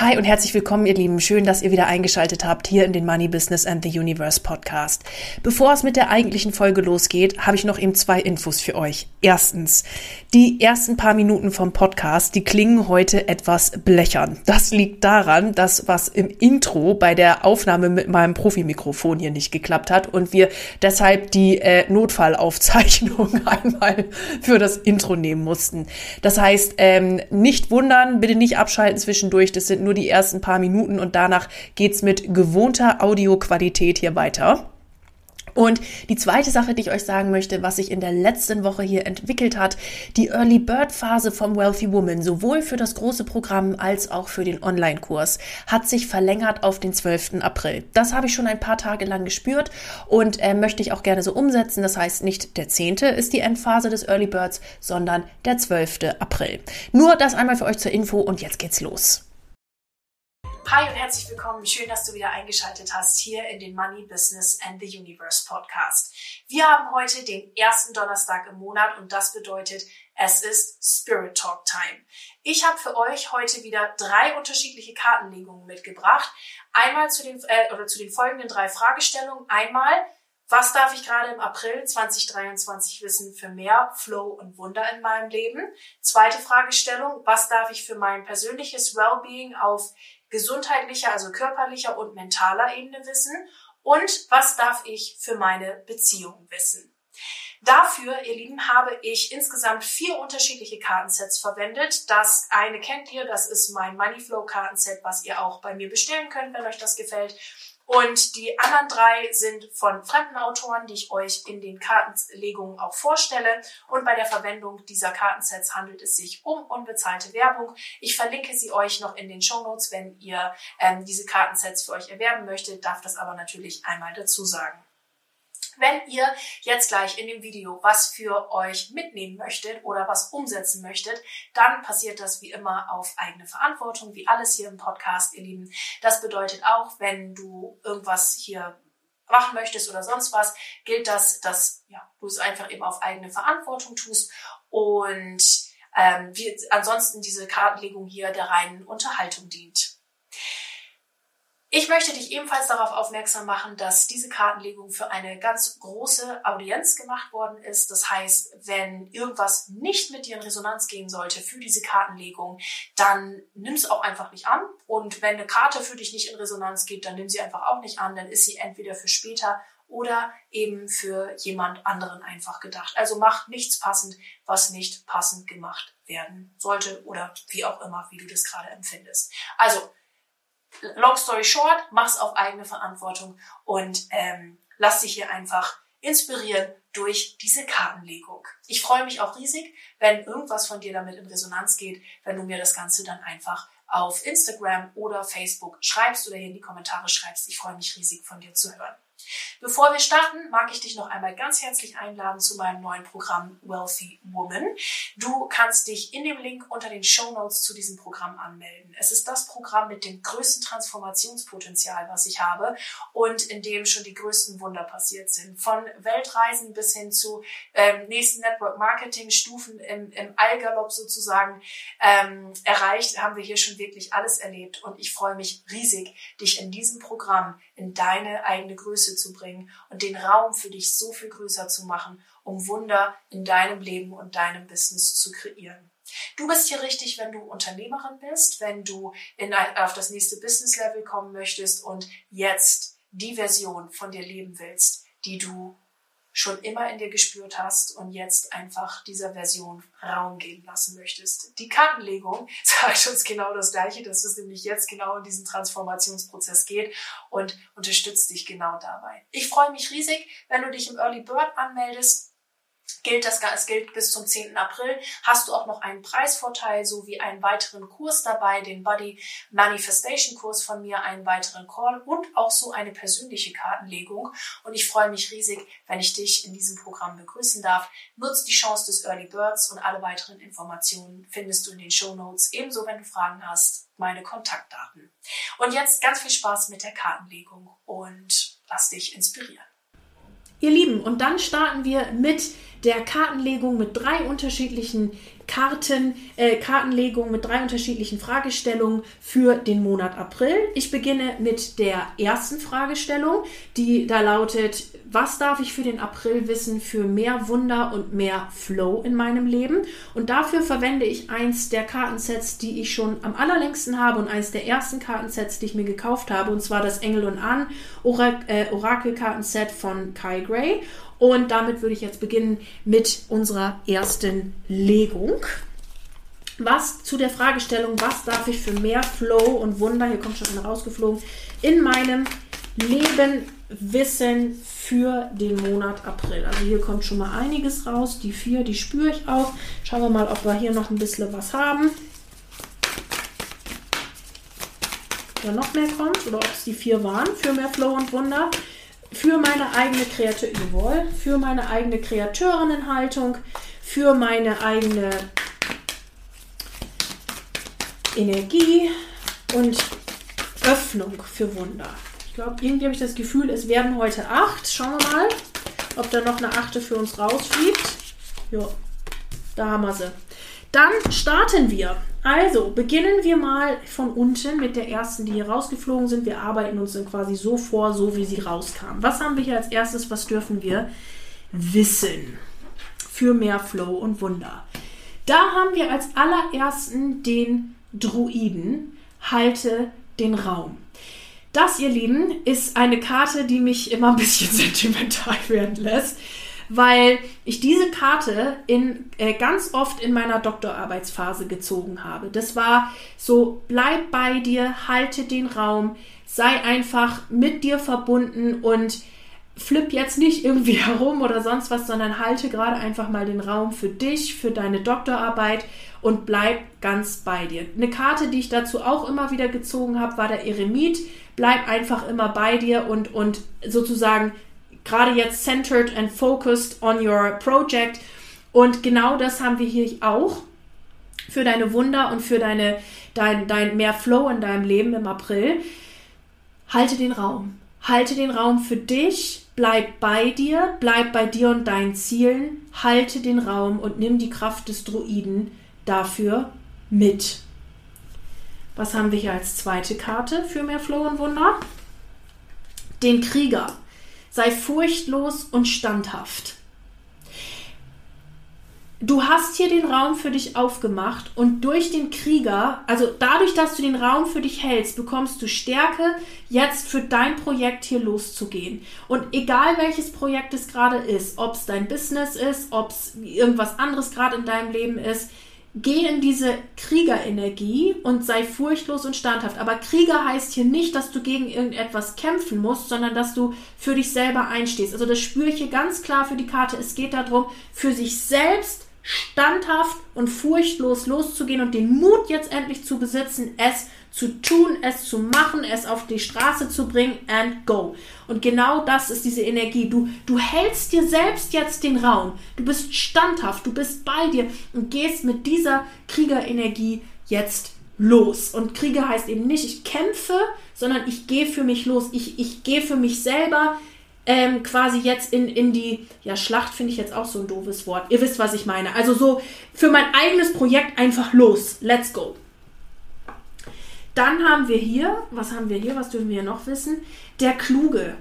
Hi und herzlich willkommen, ihr Lieben. Schön, dass ihr wieder eingeschaltet habt hier in den Money Business and the Universe Podcast. Bevor es mit der eigentlichen Folge losgeht, habe ich noch eben zwei Infos für euch. Erstens, die ersten paar Minuten vom Podcast, die klingen heute etwas blechern. Das liegt daran, dass was im Intro bei der Aufnahme mit meinem Profimikrofon hier nicht geklappt hat und wir deshalb die äh, Notfallaufzeichnung einmal für das Intro nehmen mussten. Das heißt, ähm, nicht wundern, bitte nicht abschalten zwischendurch. Das sind nur die ersten paar Minuten und danach geht's mit gewohnter Audioqualität hier weiter. Und die zweite Sache, die ich euch sagen möchte, was sich in der letzten Woche hier entwickelt hat, die Early Bird Phase vom Wealthy Woman, sowohl für das große Programm als auch für den Online-Kurs, hat sich verlängert auf den 12. April. Das habe ich schon ein paar Tage lang gespürt und äh, möchte ich auch gerne so umsetzen. Das heißt, nicht der 10. ist die Endphase des Early Birds, sondern der 12. April. Nur das einmal für euch zur Info und jetzt geht's los. Hi und herzlich willkommen. Schön, dass du wieder eingeschaltet hast hier in den Money, Business and the Universe Podcast. Wir haben heute den ersten Donnerstag im Monat und das bedeutet, es ist Spirit Talk Time. Ich habe für euch heute wieder drei unterschiedliche Kartenlegungen mitgebracht. Einmal zu den, äh, oder zu den folgenden drei Fragestellungen. Einmal, was darf ich gerade im April 2023 wissen für mehr Flow und Wunder in meinem Leben? Zweite Fragestellung, was darf ich für mein persönliches Wellbeing auf gesundheitlicher, also körperlicher und mentaler Ebene wissen und was darf ich für meine Beziehung wissen. Dafür, ihr Lieben, habe ich insgesamt vier unterschiedliche Kartensets verwendet. Das eine kennt ihr, das ist mein Moneyflow Kartenset, was ihr auch bei mir bestellen könnt, wenn euch das gefällt. Und die anderen drei sind von fremden Autoren, die ich euch in den Kartenlegungen auch vorstelle. Und bei der Verwendung dieser Kartensets handelt es sich um unbezahlte Werbung. Ich verlinke sie euch noch in den Show Notes, wenn ihr ähm, diese Kartensets für euch erwerben möchtet, darf das aber natürlich einmal dazu sagen. Wenn ihr jetzt gleich in dem Video was für euch mitnehmen möchtet oder was umsetzen möchtet, dann passiert das wie immer auf eigene Verantwortung, wie alles hier im Podcast, ihr Lieben. Das bedeutet auch, wenn du irgendwas hier machen möchtest oder sonst was, gilt das, dass ja, du es einfach eben auf eigene Verantwortung tust und ähm, wie, ansonsten diese Kartenlegung hier der reinen Unterhaltung dient. Ich möchte dich ebenfalls darauf aufmerksam machen, dass diese Kartenlegung für eine ganz große Audienz gemacht worden ist. Das heißt, wenn irgendwas nicht mit dir in Resonanz gehen sollte für diese Kartenlegung, dann nimm es auch einfach nicht an. Und wenn eine Karte für dich nicht in Resonanz geht, dann nimm sie einfach auch nicht an. Dann ist sie entweder für später oder eben für jemand anderen einfach gedacht. Also mach nichts passend, was nicht passend gemacht werden sollte oder wie auch immer, wie du das gerade empfindest. Also long story short, mach's auf eigene Verantwortung und ähm, lass dich hier einfach inspirieren durch diese Kartenlegung. Ich freue mich auch riesig, wenn irgendwas von dir damit in Resonanz geht, wenn du mir das Ganze dann einfach auf Instagram oder Facebook schreibst oder hier in die Kommentare schreibst. Ich freue mich riesig von dir zu hören. Bevor wir starten, mag ich dich noch einmal ganz herzlich einladen zu meinem neuen Programm Wealthy Woman. Du kannst dich in dem Link unter den Show Notes zu diesem Programm anmelden. Es ist das Programm mit dem größten Transformationspotenzial, was ich habe und in dem schon die größten Wunder passiert sind. Von Weltreisen bis hin zu ähm, nächsten Network Marketing Stufen im, im Allgalopp sozusagen ähm, erreicht, haben wir hier schon wirklich alles erlebt und ich freue mich riesig, dich in diesem Programm in deine eigene Größe zu bringen und den Raum für dich so viel größer zu machen, um Wunder in deinem Leben und deinem Business zu kreieren. Du bist hier richtig, wenn du Unternehmerin bist, wenn du in auf das nächste Business Level kommen möchtest und jetzt die Version von dir leben willst, die du schon immer in dir gespürt hast und jetzt einfach dieser Version Raum geben lassen möchtest. Die Kartenlegung sagt uns genau das Gleiche, dass es nämlich jetzt genau in diesen Transformationsprozess geht und unterstützt dich genau dabei. Ich freue mich riesig, wenn du dich im Early Bird anmeldest gilt das, es gilt bis zum 10. April, hast du auch noch einen Preisvorteil sowie einen weiteren Kurs dabei, den Body Manifestation Kurs von mir, einen weiteren Call und auch so eine persönliche Kartenlegung. Und ich freue mich riesig, wenn ich dich in diesem Programm begrüßen darf. Nutz die Chance des Early Birds und alle weiteren Informationen findest du in den Show Notes. Ebenso, wenn du Fragen hast, meine Kontaktdaten. Und jetzt ganz viel Spaß mit der Kartenlegung und lass dich inspirieren. Ihr Lieben, und dann starten wir mit der Kartenlegung mit drei unterschiedlichen Karten, äh, Kartenlegung mit drei unterschiedlichen Fragestellungen für den Monat April. Ich beginne mit der ersten Fragestellung, die da lautet, was darf ich für den April wissen für mehr Wunder und mehr Flow in meinem Leben? Und dafür verwende ich eins der Kartensets, die ich schon am allerlängsten habe und eins der ersten Kartensets, die ich mir gekauft habe, und zwar das Engel und An äh, Orakelkartenset von Kai Gray. Und damit würde ich jetzt beginnen mit unserer ersten Legung. Was zu der Fragestellung, was darf ich für mehr Flow und Wunder, hier kommt schon einer rausgeflogen, in meinem Leben wissen für den Monat April. Also hier kommt schon mal einiges raus. Die vier, die spüre ich auch. Schauen wir mal, ob wir hier noch ein bisschen was haben. Da noch mehr kommt oder ob es die vier waren für mehr Flow und Wunder für meine eigene Kreatur für meine eigene Kreatörinnenhaltung, für meine eigene Energie und Öffnung für Wunder. Ich glaube, irgendwie habe ich das Gefühl, es werden heute acht. Schauen wir mal, ob da noch eine achte für uns rausfliegt. Ja, da haben wir sie. Dann starten wir. Also beginnen wir mal von unten mit der ersten, die hier rausgeflogen sind. Wir arbeiten uns dann quasi so vor, so wie sie rauskam. Was haben wir hier als erstes? Was dürfen wir wissen für mehr Flow und Wunder? Da haben wir als allerersten den Druiden. Halte den Raum. Das, ihr Lieben, ist eine Karte, die mich immer ein bisschen sentimental werden lässt weil ich diese Karte in, äh, ganz oft in meiner Doktorarbeitsphase gezogen habe. Das war so, bleib bei dir, halte den Raum, sei einfach mit dir verbunden und flipp jetzt nicht irgendwie herum oder sonst was, sondern halte gerade einfach mal den Raum für dich, für deine Doktorarbeit und bleib ganz bei dir. Eine Karte, die ich dazu auch immer wieder gezogen habe, war der Eremit. Bleib einfach immer bei dir und, und sozusagen gerade jetzt centered and focused on your project. Und genau das haben wir hier auch für deine Wunder und für deine, dein, dein mehr Flow in deinem Leben im April. Halte den Raum. Halte den Raum für dich. Bleib bei dir. Bleib bei dir und deinen Zielen. Halte den Raum und nimm die Kraft des Druiden dafür mit. Was haben wir hier als zweite Karte für mehr Flow und Wunder? Den Krieger. Sei furchtlos und standhaft. Du hast hier den Raum für dich aufgemacht und durch den Krieger, also dadurch, dass du den Raum für dich hältst, bekommst du Stärke, jetzt für dein Projekt hier loszugehen. Und egal welches Projekt es gerade ist, ob es dein Business ist, ob es irgendwas anderes gerade in deinem Leben ist, geh in diese Kriegerenergie und sei furchtlos und standhaft. Aber Krieger heißt hier nicht, dass du gegen irgendetwas kämpfen musst, sondern dass du für dich selber einstehst. Also das spüre ich hier ganz klar für die Karte. Es geht darum, für sich selbst standhaft und furchtlos loszugehen und den Mut jetzt endlich zu besitzen, es zu tun, es zu machen, es auf die Straße zu bringen and go. Und genau das ist diese Energie. Du, du hältst dir selbst jetzt den Raum. Du bist standhaft, du bist bei dir und gehst mit dieser Kriegerenergie jetzt los. Und Krieger heißt eben nicht, ich kämpfe, sondern ich gehe für mich los. Ich, ich gehe für mich selber ähm, quasi jetzt in, in die, ja, Schlacht finde ich jetzt auch so ein doofes Wort. Ihr wisst, was ich meine. Also so für mein eigenes Projekt einfach los. Let's go. Dann haben wir hier, was haben wir hier, was dürfen wir noch wissen? Der Kluge.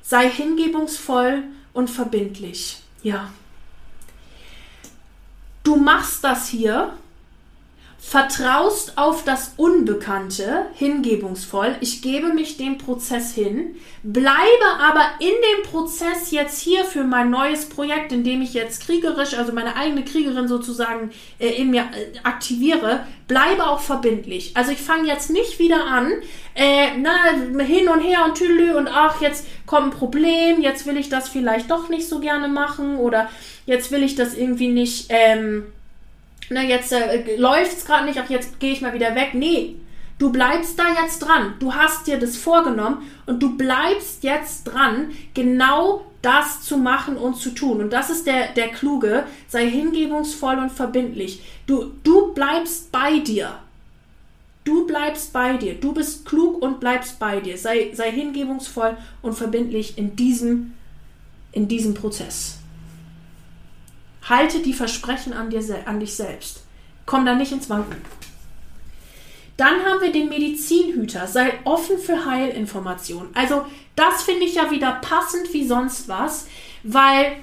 Sei hingebungsvoll und verbindlich. Ja. Du machst das hier vertraust auf das Unbekannte, hingebungsvoll, ich gebe mich dem Prozess hin, bleibe aber in dem Prozess jetzt hier für mein neues Projekt, in dem ich jetzt kriegerisch, also meine eigene Kriegerin sozusagen äh, in mir äh, aktiviere, bleibe auch verbindlich. Also ich fange jetzt nicht wieder an, äh, na, hin und her und tüdelü und ach, jetzt kommt ein Problem, jetzt will ich das vielleicht doch nicht so gerne machen oder jetzt will ich das irgendwie nicht, ähm, na, jetzt äh, läuft's gerade nicht, auch jetzt gehe ich mal wieder weg. Nee, du bleibst da jetzt dran. Du hast dir das vorgenommen und du bleibst jetzt dran, genau das zu machen und zu tun. Und das ist der, der Kluge. Sei hingebungsvoll und verbindlich. Du, du bleibst bei dir. Du bleibst bei dir. Du bist klug und bleibst bei dir. Sei, sei hingebungsvoll und verbindlich in diesem, in diesem Prozess. Halte die Versprechen an, dir, an dich selbst. Komm da nicht ins Wanken. Dann haben wir den Medizinhüter. Sei offen für Heilinformationen. Also das finde ich ja wieder passend wie sonst was, weil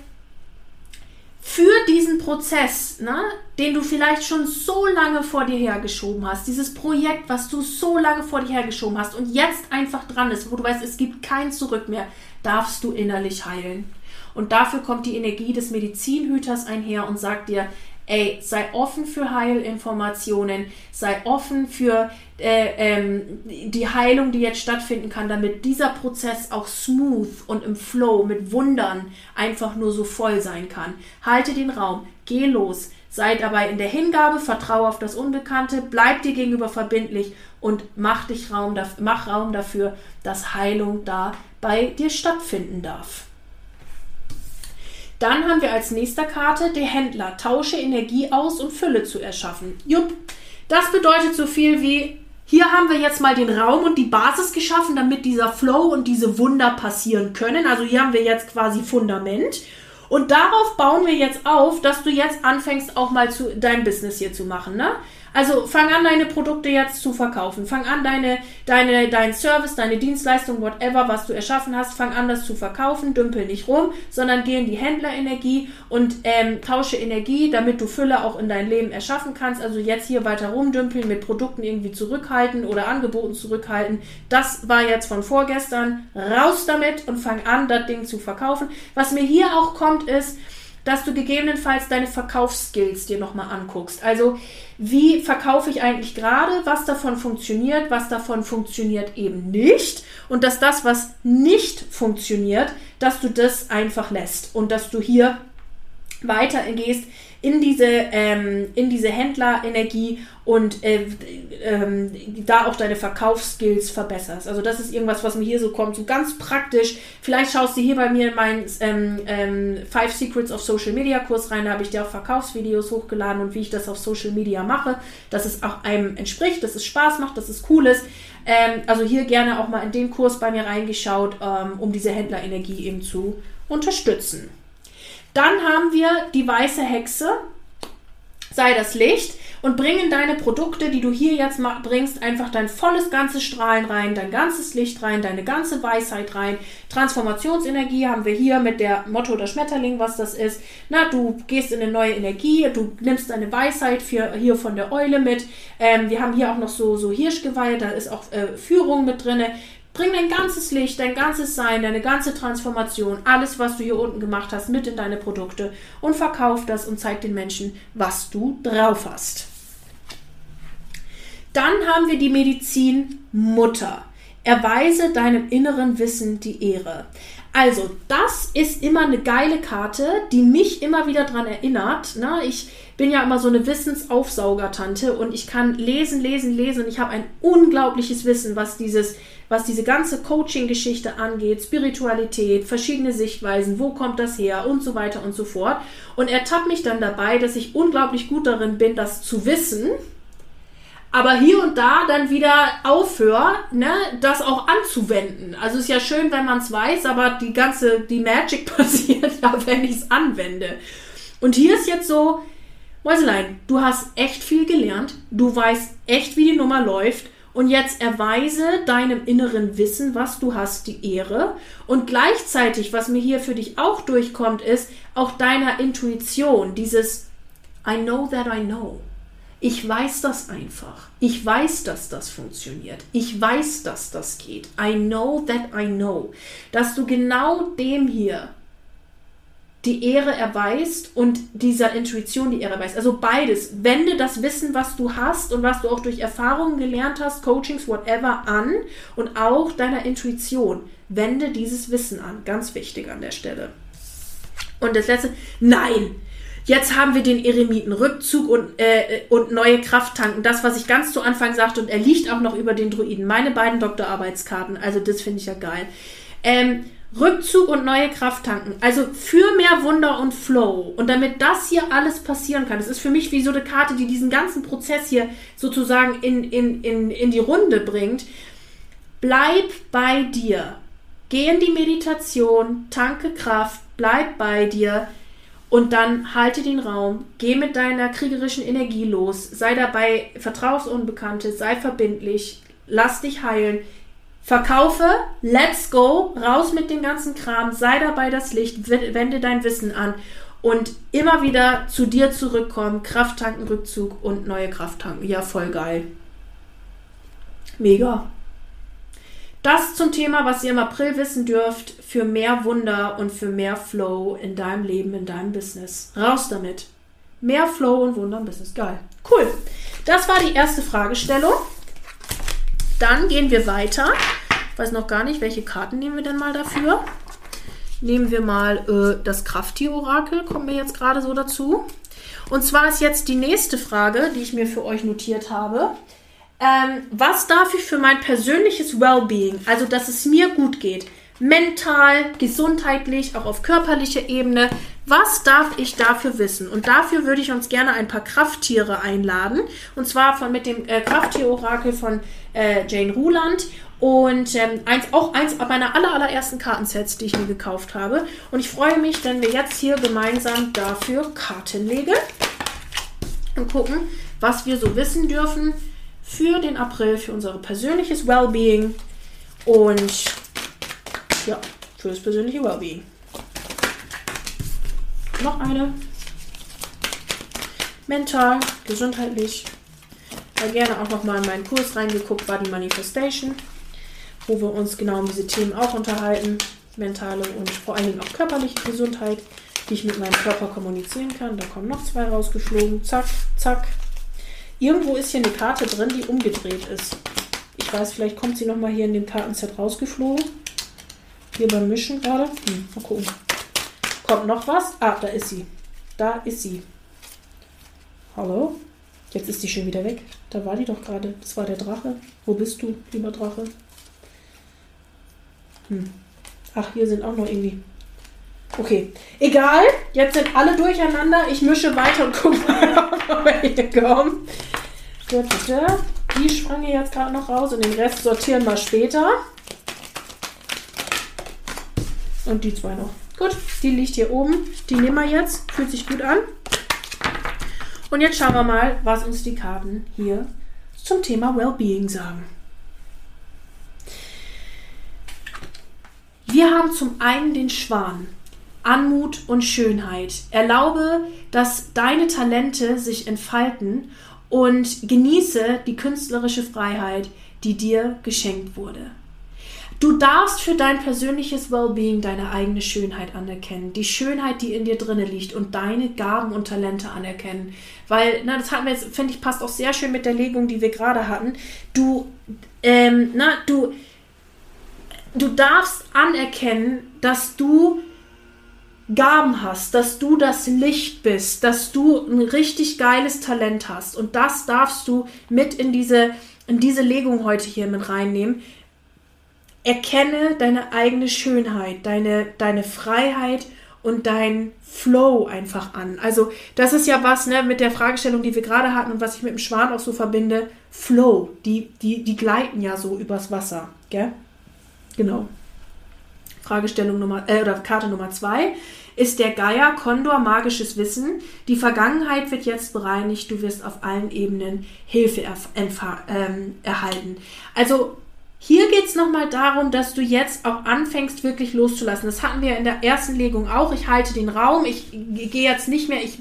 für diesen Prozess, ne, den du vielleicht schon so lange vor dir hergeschoben hast, dieses Projekt, was du so lange vor dir hergeschoben hast und jetzt einfach dran ist, wo du weißt, es gibt kein Zurück mehr, darfst du innerlich heilen. Und dafür kommt die Energie des Medizinhüters einher und sagt dir, ey, sei offen für Heilinformationen, sei offen für äh, ähm, die Heilung, die jetzt stattfinden kann, damit dieser Prozess auch smooth und im Flow mit Wundern einfach nur so voll sein kann. Halte den Raum, geh los, sei dabei in der Hingabe, vertraue auf das Unbekannte, bleib dir gegenüber verbindlich und mach dich Raum, mach Raum dafür, dass Heilung da bei dir stattfinden darf. Dann haben wir als nächster Karte der Händler. Tausche Energie aus, um Fülle zu erschaffen. Jupp. Das bedeutet so viel wie, hier haben wir jetzt mal den Raum und die Basis geschaffen, damit dieser Flow und diese Wunder passieren können. Also hier haben wir jetzt quasi Fundament. Und darauf bauen wir jetzt auf, dass du jetzt anfängst, auch mal zu, dein Business hier zu machen. Ne? Also fang an, deine Produkte jetzt zu verkaufen. Fang an, deine, deine, dein Service, deine Dienstleistung, whatever, was du erschaffen hast, fang an, das zu verkaufen. Dümpel nicht rum, sondern geh in die Händlerenergie und ähm, tausche Energie, damit du Fülle auch in dein Leben erschaffen kannst. Also jetzt hier weiter rumdümpeln, mit Produkten irgendwie zurückhalten oder Angeboten zurückhalten. Das war jetzt von vorgestern. Raus damit und fang an, das Ding zu verkaufen. Was mir hier auch kommt, ist, dass du gegebenenfalls deine Verkaufsskills dir nochmal anguckst. Also wie verkaufe ich eigentlich gerade, was davon funktioniert, was davon funktioniert eben nicht? Und dass das, was nicht funktioniert, dass du das einfach lässt und dass du hier weitergehst in diese, ähm, in diese Händlerenergie und äh, ähm, da auch deine Verkaufsskills verbesserst. Also das ist irgendwas, was mir hier so kommt, so ganz praktisch. Vielleicht schaust du hier bei mir in meinen ähm, ähm, Five Secrets of Social Media Kurs rein, da habe ich dir auch Verkaufsvideos hochgeladen und wie ich das auf Social Media mache, dass es auch einem entspricht, dass es Spaß macht, dass es cool ist. Ähm, also hier gerne auch mal in den Kurs bei mir reingeschaut, ähm, um diese Händlerenergie eben zu unterstützen. Dann haben wir die weiße Hexe, sei das Licht und bringen deine Produkte, die du hier jetzt bringst, einfach dein volles ganzes Strahlen rein, dein ganzes Licht rein, deine ganze Weisheit rein. Transformationsenergie haben wir hier mit der Motto der Schmetterling, was das ist. Na, du gehst in eine neue Energie, du nimmst deine Weisheit für, hier von der Eule mit. Ähm, wir haben hier auch noch so, so Hirschgeweihe, da ist auch äh, Führung mit drin. Bring dein ganzes Licht, dein ganzes Sein, deine ganze Transformation, alles, was du hier unten gemacht hast, mit in deine Produkte und verkauf das und zeig den Menschen, was du drauf hast. Dann haben wir die Medizin Mutter. Erweise deinem inneren Wissen die Ehre. Also, das ist immer eine geile Karte, die mich immer wieder daran erinnert. Ne? ich bin ja immer so eine Wissensaufsaugertante und ich kann lesen, lesen, lesen und ich habe ein unglaubliches Wissen, was dieses was diese ganze Coaching-Geschichte angeht, Spiritualität, verschiedene Sichtweisen, wo kommt das her und so weiter und so fort. Und er tappt mich dann dabei, dass ich unglaublich gut darin bin, das zu wissen, aber hier und da dann wieder aufhöre, ne, das auch anzuwenden. Also ist ja schön, wenn man es weiß, aber die ganze, die Magic passiert ja, wenn ich es anwende. Und hier ist jetzt so, Mäuselein, du hast echt viel gelernt, du weißt echt, wie die Nummer läuft und jetzt erweise deinem inneren Wissen, was du hast, die Ehre. Und gleichzeitig, was mir hier für dich auch durchkommt, ist auch deiner Intuition, dieses I know that I know. Ich weiß das einfach. Ich weiß, dass das funktioniert. Ich weiß, dass das geht. I know that I know. Dass du genau dem hier die Ehre erweist und dieser Intuition die Ehre erweist. Also beides. Wende das Wissen, was du hast und was du auch durch Erfahrungen gelernt hast, Coachings, whatever, an und auch deiner Intuition. Wende dieses Wissen an. Ganz wichtig an der Stelle. Und das letzte, nein, Jetzt haben wir den Eremitenrückzug und, äh, und neue Krafttanken. Das, was ich ganz zu Anfang sagte, und er liegt auch noch über den Druiden. Meine beiden Doktorarbeitskarten. Also, das finde ich ja geil. Ähm, Rückzug und neue Krafttanken. Also für mehr Wunder und Flow. Und damit das hier alles passieren kann, das ist für mich wie so eine Karte, die diesen ganzen Prozess hier sozusagen in, in, in, in die Runde bringt. Bleib bei dir. Geh in die Meditation, tanke Kraft, bleib bei dir und dann halte den Raum, geh mit deiner kriegerischen Energie los, sei dabei, vertrau aufs Unbekannte, sei verbindlich, lass dich heilen, verkaufe, let's go, raus mit dem ganzen Kram, sei dabei das Licht, wende dein Wissen an und immer wieder zu dir zurückkommen, Krafttankenrückzug und neue Krafttanken. Ja, voll geil. Mega. Das zum Thema, was ihr im April wissen dürft, für mehr Wunder und für mehr Flow in deinem Leben, in deinem Business. Raus damit. Mehr Flow und Wunder im Business. Geil. Cool. Das war die erste Fragestellung. Dann gehen wir weiter. Ich weiß noch gar nicht, welche Karten nehmen wir denn mal dafür. Nehmen wir mal äh, das Krafttier-Orakel, kommen wir jetzt gerade so dazu. Und zwar ist jetzt die nächste Frage, die ich mir für euch notiert habe. Ähm, was darf ich für mein persönliches Wellbeing, also dass es mir gut geht, mental, gesundheitlich, auch auf körperlicher Ebene, was darf ich dafür wissen? Und dafür würde ich uns gerne ein paar Krafttiere einladen. Und zwar von mit dem äh, Krafttier-Orakel von äh, Jane Ruland. Und ähm, eins, auch eins meiner aller, allerersten Kartensets, die ich mir gekauft habe. Und ich freue mich, wenn wir jetzt hier gemeinsam dafür Karten legen und gucken, was wir so wissen dürfen für den April, für unser persönliches Wellbeing und ja, für das persönliche Wellbeing. Noch eine. Mental, gesundheitlich. Da gerne auch noch mal in meinen Kurs reingeguckt, war die Manifestation, wo wir uns genau um diese Themen auch unterhalten. Mentale und vor allen Dingen auch körperliche Gesundheit, die ich mit meinem Körper kommunizieren kann. Da kommen noch zwei rausgeflogen. Zack, zack, Irgendwo ist hier eine Karte drin, die umgedreht ist. Ich weiß, vielleicht kommt sie nochmal hier in dem Kartenset rausgeflogen. Hier beim Mischen gerade. Hm, mal gucken. Kommt noch was? Ah, da ist sie. Da ist sie. Hallo? Jetzt ist die schon wieder weg. Da war die doch gerade. Das war der Drache. Wo bist du, lieber Drache? Hm. Ach, hier sind auch noch irgendwie. Okay. Egal. Jetzt sind alle durcheinander. Ich mische weiter und gucke mal, ob hier kommen. Die sprang hier jetzt gerade noch raus und den Rest sortieren wir später. Und die zwei noch. Gut, die liegt hier oben. Die nehmen wir jetzt. Fühlt sich gut an. Und jetzt schauen wir mal, was uns die Karten hier zum Thema Wellbeing sagen. Wir haben zum einen den Schwan. Anmut und Schönheit. Erlaube, dass deine Talente sich entfalten und genieße die künstlerische Freiheit, die dir geschenkt wurde. Du darfst für dein persönliches Wellbeing deine eigene Schönheit anerkennen, die Schönheit, die in dir drinne liegt und deine Gaben und Talente anerkennen. Weil, na, das hatten wir jetzt, finde ich, passt auch sehr schön mit der Legung, die wir gerade hatten. Du, ähm, na, du, du darfst anerkennen, dass du Gaben hast, dass du das Licht bist, dass du ein richtig geiles Talent hast. Und das darfst du mit in diese, in diese Legung heute hier mit reinnehmen. Erkenne deine eigene Schönheit, deine, deine Freiheit und dein Flow einfach an. Also, das ist ja was, ne, mit der Fragestellung, die wir gerade hatten und was ich mit dem Schwan auch so verbinde. Flow, die, die, die gleiten ja so übers Wasser, gell? Genau. Fragestellung Nummer, äh, oder Karte Nummer zwei ist der Geier Kondor magisches Wissen. Die Vergangenheit wird jetzt bereinigt, du wirst auf allen Ebenen Hilfe ähm, erhalten. Also hier geht es nochmal darum, dass du jetzt auch anfängst, wirklich loszulassen. Das hatten wir in der ersten Legung auch. Ich halte den Raum, ich gehe jetzt nicht mehr, ich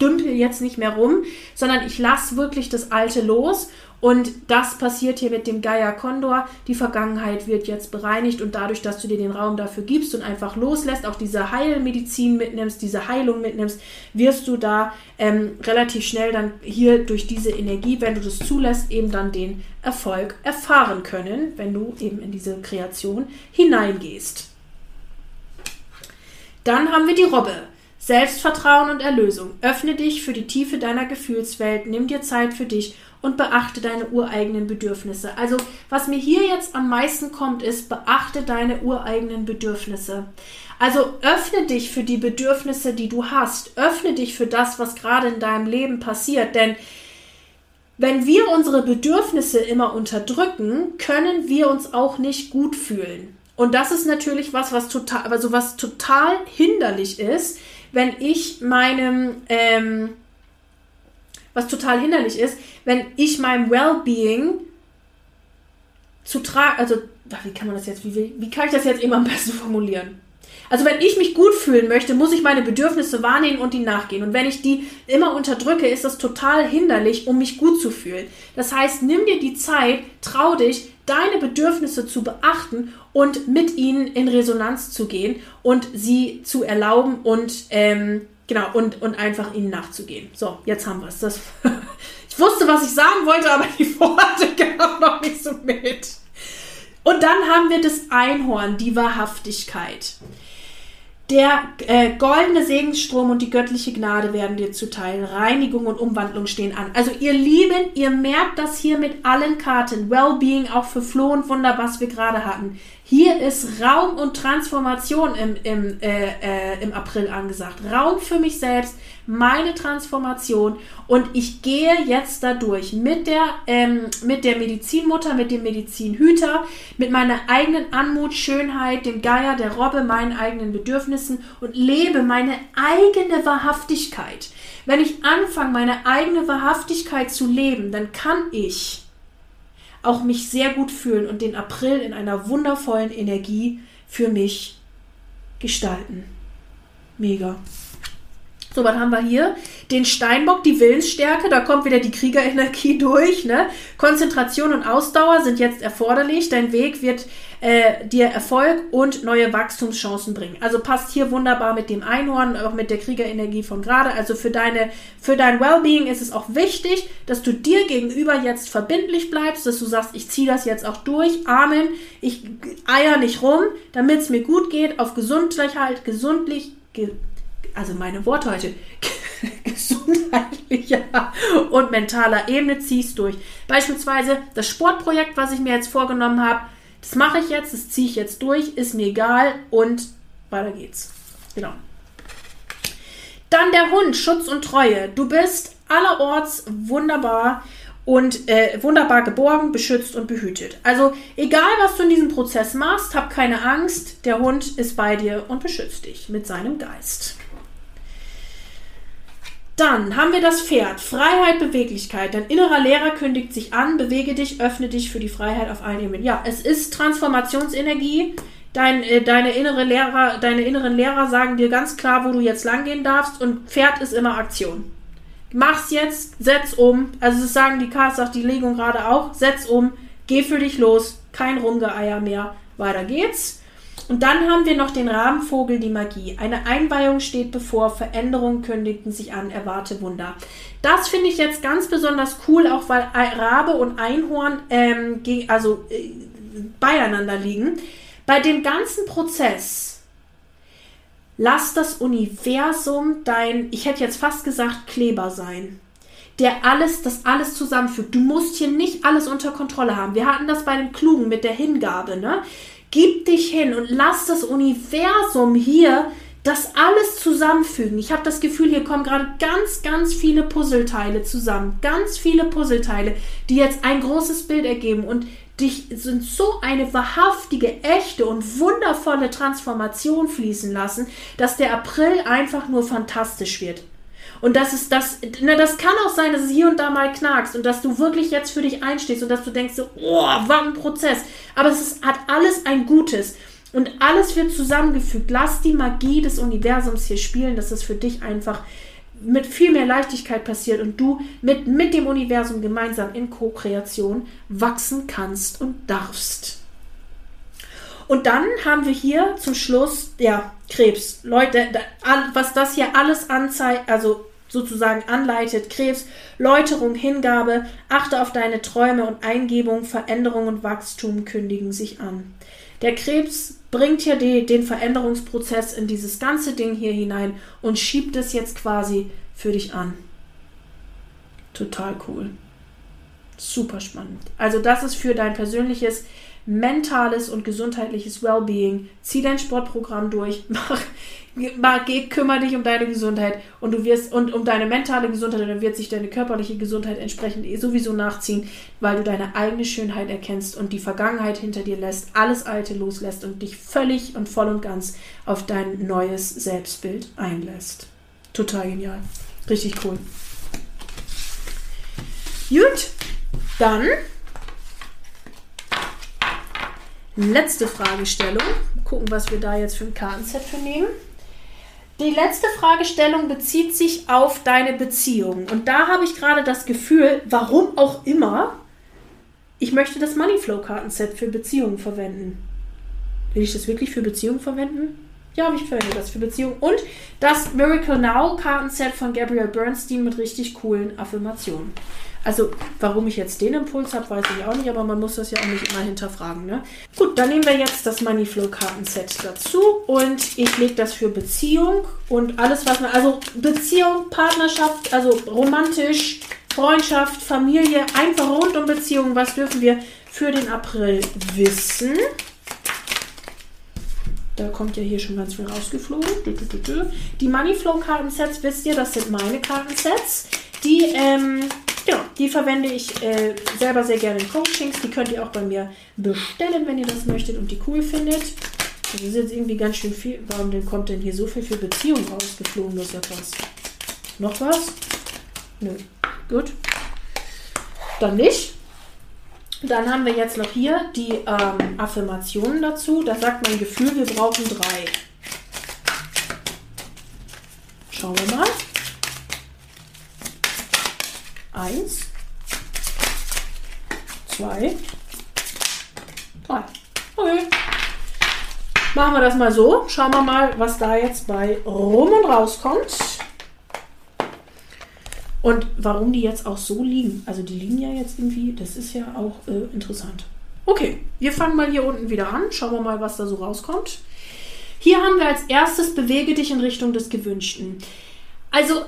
dümpel jetzt nicht mehr rum, sondern ich lasse wirklich das Alte los und das passiert hier mit dem Gaia Condor. Die Vergangenheit wird jetzt bereinigt und dadurch, dass du dir den Raum dafür gibst und einfach loslässt, auch diese Heilmedizin mitnimmst, diese Heilung mitnimmst, wirst du da ähm, relativ schnell dann hier durch diese Energie, wenn du das zulässt, eben dann den Erfolg erfahren können, wenn du eben in diese Kreation hineingehst. Dann haben wir die Robbe. Selbstvertrauen und Erlösung. Öffne dich für die Tiefe deiner Gefühlswelt, nimm dir Zeit für dich und beachte deine ureigenen Bedürfnisse. Also was mir hier jetzt am meisten kommt, ist, beachte deine ureigenen Bedürfnisse. Also öffne dich für die Bedürfnisse, die du hast. Öffne dich für das, was gerade in deinem Leben passiert. Denn wenn wir unsere Bedürfnisse immer unterdrücken, können wir uns auch nicht gut fühlen. Und das ist natürlich was, was total, also was total hinderlich ist, wenn ich meinem, ähm, was total hinderlich ist, wenn ich meinem Wellbeing zu tragen, also, wie kann man das jetzt, wie, wie kann ich das jetzt immer am besten formulieren? Also wenn ich mich gut fühlen möchte, muss ich meine Bedürfnisse wahrnehmen und die nachgehen. Und wenn ich die immer unterdrücke, ist das total hinderlich, um mich gut zu fühlen. Das heißt, nimm dir die Zeit, trau dich, deine Bedürfnisse zu beachten und mit ihnen in Resonanz zu gehen und sie zu erlauben und ähm, genau und, und einfach ihnen nachzugehen. So, jetzt haben wir es. Ich wusste, was ich sagen wollte, aber die Worte kamen noch nicht so mit. Und dann haben wir das Einhorn, die Wahrhaftigkeit. Der äh, goldene Segensstrom und die göttliche Gnade werden dir zuteil. Reinigung und Umwandlung stehen an. Also ihr Lieben, ihr merkt das hier mit allen Karten. Wellbeing auch für Flo und Wunder, was wir gerade hatten. Hier ist Raum und Transformation im, im, äh, äh, im April angesagt. Raum für mich selbst, meine Transformation und ich gehe jetzt dadurch mit der, ähm, mit der Medizinmutter, mit dem Medizinhüter, mit meiner eigenen Anmut, Schönheit, dem Geier, der Robbe, meinen eigenen Bedürfnissen und lebe meine eigene Wahrhaftigkeit. Wenn ich anfange, meine eigene Wahrhaftigkeit zu leben, dann kann ich auch mich sehr gut fühlen und den April in einer wundervollen Energie für mich gestalten. Mega. So, was haben wir hier? Den Steinbock, die Willensstärke, da kommt wieder die Kriegerenergie durch. Ne? Konzentration und Ausdauer sind jetzt erforderlich. Dein Weg wird äh, dir Erfolg und neue Wachstumschancen bringen. Also passt hier wunderbar mit dem Einhorn, auch mit der Kriegerenergie von gerade. Also für deine, für dein Wellbeing ist es auch wichtig, dass du dir gegenüber jetzt verbindlich bleibst, dass du sagst, ich ziehe das jetzt auch durch. Amen. Ich eier nicht rum, damit es mir gut geht, auf Gesundheit, gesundlich, ge also meine Worte heute, gesundheitlicher und mentaler Ebene ziehst durch. Beispielsweise das Sportprojekt, was ich mir jetzt vorgenommen habe, das mache ich jetzt, das ziehe ich jetzt durch, ist mir egal und weiter geht's. Genau. Dann der Hund, Schutz und Treue. Du bist allerorts wunderbar und äh, wunderbar geborgen, beschützt und behütet. Also egal, was du in diesem Prozess machst, hab keine Angst, der Hund ist bei dir und beschützt dich mit seinem Geist. Dann haben wir das Pferd. Freiheit, Beweglichkeit. Dein innerer Lehrer kündigt sich an, bewege dich, öffne dich für die Freiheit auf allen Ebenen. Ja, es ist Transformationsenergie. Dein, äh, deine, innere Lehrer, deine inneren Lehrer sagen dir ganz klar, wo du jetzt langgehen darfst und Pferd ist immer Aktion. Mach's jetzt, setz um. Also es sagen die Karls, sagt die Legung gerade auch, setz um, geh für dich los, kein Rumgeeier mehr. Weiter geht's. Und dann haben wir noch den Rabenvogel, die Magie. Eine Einweihung steht bevor, Veränderungen kündigten sich an, erwarte Wunder. Das finde ich jetzt ganz besonders cool, auch weil Rabe und Einhorn ähm, also äh, beieinander liegen. Bei dem ganzen Prozess lass das Universum dein, ich hätte jetzt fast gesagt, Kleber sein der alles, das alles zusammenfügt. Du musst hier nicht alles unter Kontrolle haben. Wir hatten das bei den Klugen mit der Hingabe, ne? Gib dich hin und lass das Universum hier das alles zusammenfügen. Ich habe das Gefühl, hier kommen gerade ganz, ganz viele Puzzleteile zusammen. Ganz viele Puzzleteile, die jetzt ein großes Bild ergeben und dich sind so eine wahrhaftige, echte und wundervolle Transformation fließen lassen, dass der April einfach nur fantastisch wird. Und das ist das, na, das kann auch sein, dass es hier und da mal knackst und dass du wirklich jetzt für dich einstehst und dass du denkst, so, oh, war ein Prozess. Aber es ist, hat alles ein Gutes. Und alles wird zusammengefügt. Lass die Magie des Universums hier spielen, dass es für dich einfach mit viel mehr Leichtigkeit passiert und du mit, mit dem Universum gemeinsam in Co-Kreation wachsen kannst und darfst. Und dann haben wir hier zum Schluss, ja, Krebs. Leute, was das hier alles anzeigt, also sozusagen anleitet, Krebs, Läuterung, Hingabe, achte auf deine Träume und Eingebung, Veränderung und Wachstum kündigen sich an. Der Krebs bringt hier die, den Veränderungsprozess in dieses ganze Ding hier hinein und schiebt es jetzt quasi für dich an. Total cool. Super spannend. Also das ist für dein persönliches mentales und gesundheitliches Wellbeing. Zieh dein Sportprogramm durch, mach, mach, geh, kümmere dich um deine Gesundheit und du wirst und um deine mentale Gesundheit und dann wird sich deine körperliche Gesundheit entsprechend eh sowieso nachziehen, weil du deine eigene Schönheit erkennst und die Vergangenheit hinter dir lässt, alles Alte loslässt und dich völlig und voll und ganz auf dein neues Selbstbild einlässt. Total genial. Richtig cool. Gut, dann letzte Fragestellung. Gucken, was wir da jetzt für ein Kartenset für nehmen. Die letzte Fragestellung bezieht sich auf deine Beziehung. Und da habe ich gerade das Gefühl, warum auch immer, ich möchte das Moneyflow-Kartenset für Beziehungen verwenden. Will ich das wirklich für Beziehungen verwenden? Ja, ich verwende das für Beziehungen. Und das Miracle Now Kartenset von Gabrielle Bernstein mit richtig coolen Affirmationen. Also, warum ich jetzt den Impuls habe, weiß ich auch nicht, aber man muss das ja auch nicht immer hinterfragen. Ne? Gut, dann nehmen wir jetzt das Moneyflow-Kartenset dazu und ich lege das für Beziehung und alles, was man, also Beziehung, Partnerschaft, also romantisch, Freundschaft, Familie, einfach rund um Beziehungen, was dürfen wir für den April wissen? Da kommt ja hier schon ganz viel rausgeflogen. Die Moneyflow-Kartensets, wisst ihr, das sind meine Kartensets. Die ähm, ja, die verwende ich äh, selber sehr gerne in Coachings. Die könnt ihr auch bei mir bestellen, wenn ihr das möchtet und die cool findet. Das ist jetzt irgendwie ganz schön viel. Warum denn kommt denn hier so viel für Beziehungen rausgeflogen? Das ist. Noch was? Nö. Gut. Dann nicht. Dann haben wir jetzt noch hier die ähm, Affirmationen dazu. Da sagt mein Gefühl, wir brauchen drei. Schauen wir mal. Eins, zwei, drei. Okay. Machen wir das mal so. Schauen wir mal, was da jetzt bei rum und rauskommt. Und warum die jetzt auch so liegen. Also die liegen ja jetzt irgendwie, das ist ja auch äh, interessant. Okay, wir fangen mal hier unten wieder an. Schauen wir mal, was da so rauskommt. Hier haben wir als erstes bewege dich in Richtung des Gewünschten. Also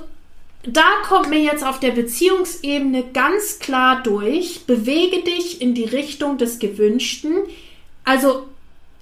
da kommt mir jetzt auf der Beziehungsebene ganz klar durch, bewege dich in die Richtung des Gewünschten. Also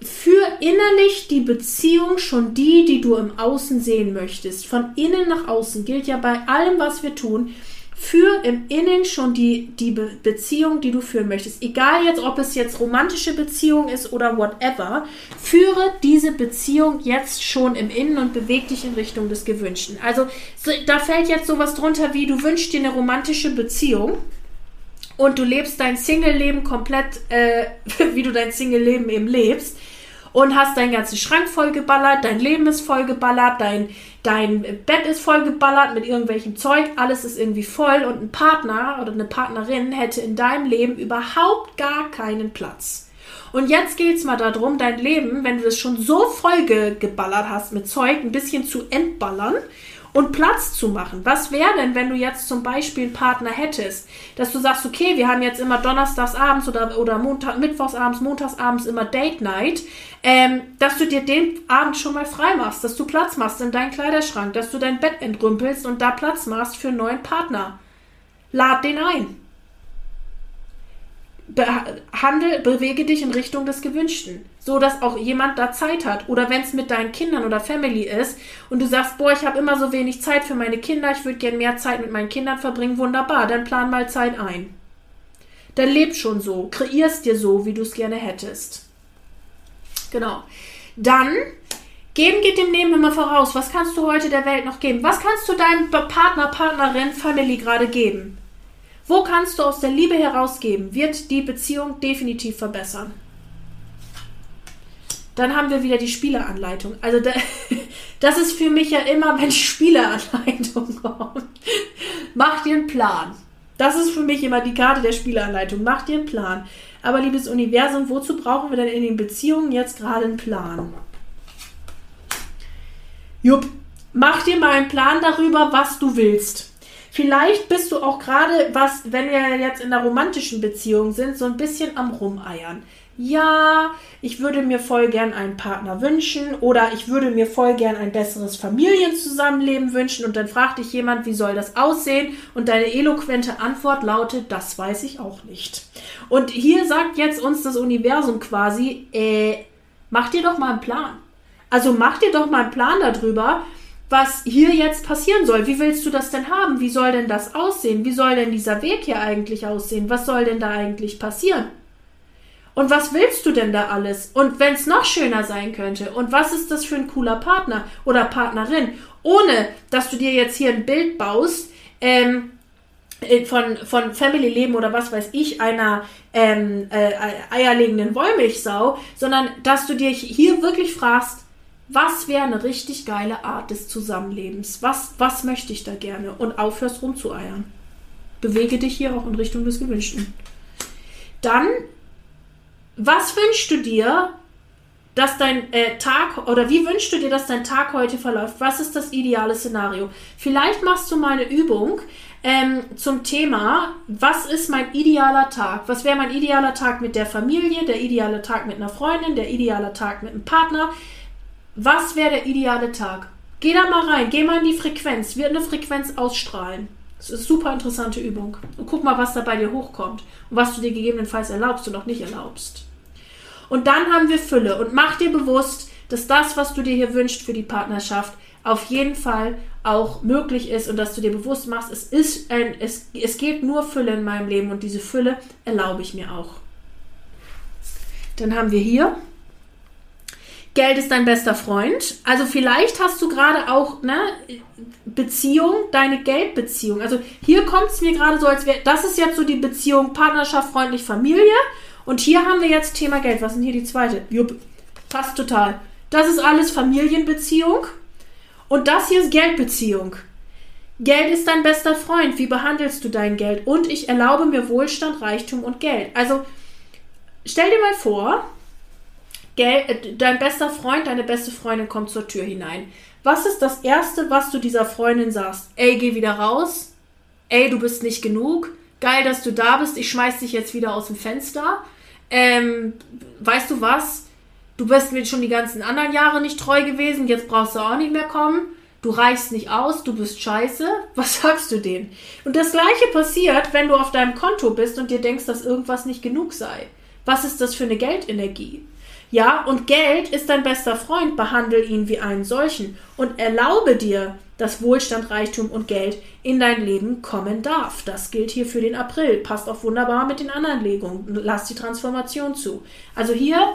für innerlich die Beziehung schon die, die du im Außen sehen möchtest. Von innen nach außen gilt ja bei allem, was wir tun. Für im Innen schon die, die Be Beziehung, die du führen möchtest. Egal jetzt, ob es jetzt romantische Beziehung ist oder whatever. Führe diese Beziehung jetzt schon im Innen und beweg dich in Richtung des Gewünschten. Also so, da fällt jetzt sowas drunter wie, du wünschst dir eine romantische Beziehung und du lebst dein Single-Leben komplett, äh, wie du dein Single-Leben eben lebst und hast deinen ganzen Schrank vollgeballert, dein Leben ist vollgeballert, dein, dein Bett ist vollgeballert mit irgendwelchem Zeug, alles ist irgendwie voll und ein Partner oder eine Partnerin hätte in deinem Leben überhaupt gar keinen Platz. Und jetzt geht es mal darum, dein Leben, wenn du es schon so voll geballert hast mit Zeug, ein bisschen zu entballern und Platz zu machen. Was wäre denn, wenn du jetzt zum Beispiel einen Partner hättest, dass du sagst, okay, wir haben jetzt immer donnerstags abends oder, oder Montag, mittwochsabends, montagsabends immer Date Night, ähm, dass du dir den Abend schon mal frei machst, dass du Platz machst in deinen Kleiderschrank, dass du dein Bett entrümpelst und da Platz machst für einen neuen Partner. Lad den ein handel, bewege dich in Richtung des Gewünschten, so dass auch jemand da Zeit hat. Oder wenn es mit deinen Kindern oder Family ist und du sagst, boah, ich habe immer so wenig Zeit für meine Kinder, ich würde gerne mehr Zeit mit meinen Kindern verbringen, wunderbar, dann plan mal Zeit ein. Dann leb schon so, kreierst dir so, wie du es gerne hättest. Genau. Dann Geben geht dem Leben immer voraus. Was kannst du heute der Welt noch geben? Was kannst du deinem Partner, Partnerin, Family gerade geben? Wo kannst du aus der Liebe herausgeben, wird die Beziehung definitiv verbessern. Dann haben wir wieder die Spieleranleitung. Also da, das ist für mich ja immer, wenn Spieleranleitung kommt. Mach dir einen Plan. Das ist für mich immer die Karte der Spielanleitung. Mach dir einen Plan. Aber liebes Universum, wozu brauchen wir denn in den Beziehungen jetzt gerade einen Plan? Jupp, mach dir mal einen Plan darüber, was du willst. Vielleicht bist du auch gerade, was, wenn wir jetzt in einer romantischen Beziehung sind, so ein bisschen am Rumeiern ja, ich würde mir voll gern einen Partner wünschen oder ich würde mir voll gern ein besseres Familienzusammenleben wünschen und dann fragt dich jemand, wie soll das aussehen? Und deine eloquente Antwort lautet, das weiß ich auch nicht. Und hier sagt jetzt uns das Universum quasi, äh, mach dir doch mal einen Plan. Also mach dir doch mal einen Plan darüber, was hier jetzt passieren soll. Wie willst du das denn haben? Wie soll denn das aussehen? Wie soll denn dieser Weg hier eigentlich aussehen? Was soll denn da eigentlich passieren? Und was willst du denn da alles? Und wenn es noch schöner sein könnte? Und was ist das für ein cooler Partner oder Partnerin? Ohne, dass du dir jetzt hier ein Bild baust, ähm, äh, von, von Family Leben oder was weiß ich, einer ähm, äh, eierlegenden Wollmilchsau, sondern dass du dir hier wirklich fragst, was wäre eine richtig geile Art des Zusammenlebens? Was, was möchte ich da gerne? Und aufhörst rumzueiern. Bewege dich hier auch in Richtung des Gewünschten. Dann was wünschst du dir, dass dein äh, Tag oder wie wünschst du dir, dass dein Tag heute verläuft? Was ist das ideale Szenario? Vielleicht machst du mal eine Übung ähm, zum Thema, was ist mein idealer Tag? Was wäre mein idealer Tag mit der Familie, der ideale Tag mit einer Freundin, der ideale Tag mit einem Partner? Was wäre der ideale Tag? Geh da mal rein, geh mal in die Frequenz, wird eine Frequenz ausstrahlen. Das ist eine super interessante Übung. Und guck mal, was da bei dir hochkommt und was du dir gegebenenfalls erlaubst und auch nicht erlaubst. Und dann haben wir Fülle und mach dir bewusst, dass das, was du dir hier wünschst für die Partnerschaft, auf jeden Fall auch möglich ist und dass du dir bewusst machst, es ist ein, es, es geht nur Fülle in meinem Leben und diese Fülle erlaube ich mir auch. Dann haben wir hier Geld ist dein bester Freund. Also vielleicht hast du gerade auch ne, Beziehung, deine Geldbeziehung. Also hier kommt es mir gerade so, als wäre, das ist jetzt so die Beziehung Partnerschaft, freundlich, Familie. Und hier haben wir jetzt Thema Geld. Was ist denn hier die zweite? Jupp, passt total. Das ist alles Familienbeziehung. Und das hier ist Geldbeziehung. Geld ist dein bester Freund. Wie behandelst du dein Geld? Und ich erlaube mir Wohlstand, Reichtum und Geld. Also stell dir mal vor, dein bester Freund, deine beste Freundin kommt zur Tür hinein. Was ist das Erste, was du dieser Freundin sagst? Ey, geh wieder raus. Ey, du bist nicht genug. Geil, dass du da bist. Ich schmeiß dich jetzt wieder aus dem Fenster. Ähm, weißt du was? Du bist mir schon die ganzen anderen Jahre nicht treu gewesen. Jetzt brauchst du auch nicht mehr kommen. Du reichst nicht aus, du bist scheiße. Was sagst du denen? Und das gleiche passiert, wenn du auf deinem Konto bist und dir denkst, dass irgendwas nicht genug sei. Was ist das für eine Geldenergie? Ja, und Geld ist dein bester Freund, behandle ihn wie einen solchen und erlaube dir, dass Wohlstand, Reichtum und Geld in dein Leben kommen darf. Das gilt hier für den April. Passt auch wunderbar mit den anderen Legungen. Lass die Transformation zu. Also hier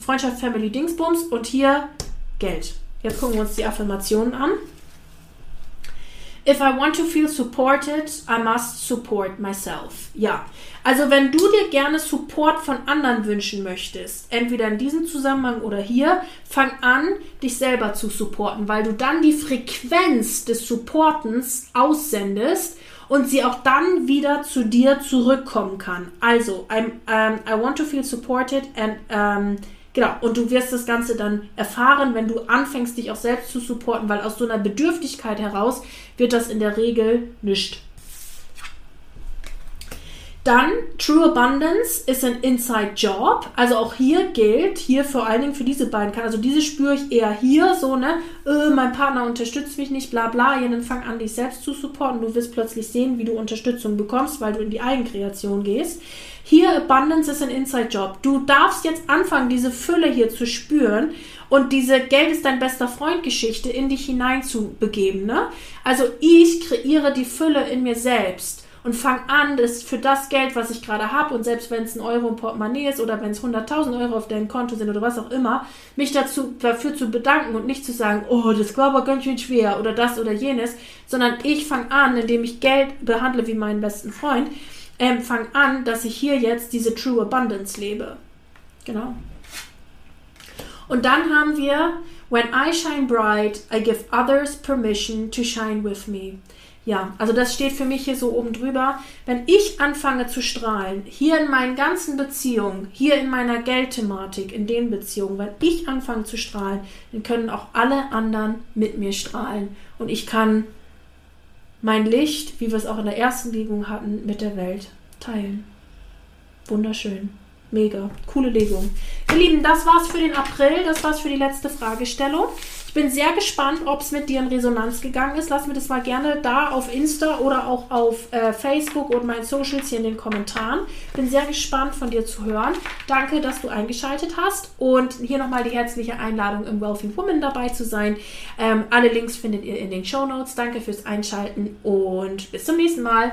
Freundschaft, Family, Dingsbums und hier Geld. Jetzt gucken wir uns die Affirmationen an. If I want to feel supported, I must support myself. Ja, also wenn du dir gerne Support von anderen wünschen möchtest, entweder in diesem Zusammenhang oder hier, fang an, dich selber zu supporten, weil du dann die Frequenz des Supportens aussendest und sie auch dann wieder zu dir zurückkommen kann. Also, I'm, um, I want to feel supported and um, Genau, und du wirst das Ganze dann erfahren, wenn du anfängst, dich auch selbst zu supporten, weil aus so einer Bedürftigkeit heraus wird das in der Regel nicht. Dann True Abundance ist ein Inside Job. Also auch hier gilt, hier vor allen Dingen für diese beiden kann, also diese spüre ich eher hier so, ne, äh, mein Partner unterstützt mich nicht, bla bla, ja, dann fang an, dich selbst zu supporten. Du wirst plötzlich sehen, wie du Unterstützung bekommst, weil du in die Eigenkreation gehst. Hier Abundance ist ein Inside Job. Du darfst jetzt anfangen, diese Fülle hier zu spüren und diese Geld ist dein bester Freund Geschichte in dich hinein zu begeben, ne? Also ich kreiere die Fülle in mir selbst und fang an, das für das Geld, was ich gerade habe und selbst wenn es ein Euro im Portemonnaie ist oder wenn es 100.000 Euro auf deinem Konto sind oder was auch immer, mich dazu dafür zu bedanken und nicht zu sagen, oh, das war aber ganz schön schwer oder das oder jenes, sondern ich fange an, indem ich Geld behandle wie meinen besten Freund, ähm, fang an, dass ich hier jetzt diese True Abundance lebe. Genau. Und dann haben wir When I shine bright, I give others permission to shine with me. Ja, also das steht für mich hier so oben drüber. Wenn ich anfange zu strahlen, hier in meinen ganzen Beziehungen, hier in meiner Geldthematik, in den Beziehungen, wenn ich anfange zu strahlen, dann können auch alle anderen mit mir strahlen. Und ich kann mein Licht, wie wir es auch in der ersten Legung hatten, mit der Welt teilen. Wunderschön. Mega. Coole Legung. Ihr Lieben, das war's für den April. Das war's für die letzte Fragestellung. Ich bin sehr gespannt, ob es mit dir in Resonanz gegangen ist. Lass mir das mal gerne da auf Insta oder auch auf äh, Facebook und meinen Socials hier in den Kommentaren. Bin sehr gespannt von dir zu hören. Danke, dass du eingeschaltet hast und hier nochmal die herzliche Einladung im Wealthy Woman dabei zu sein. Ähm, alle Links findet ihr in den Show Notes. Danke fürs Einschalten und bis zum nächsten Mal.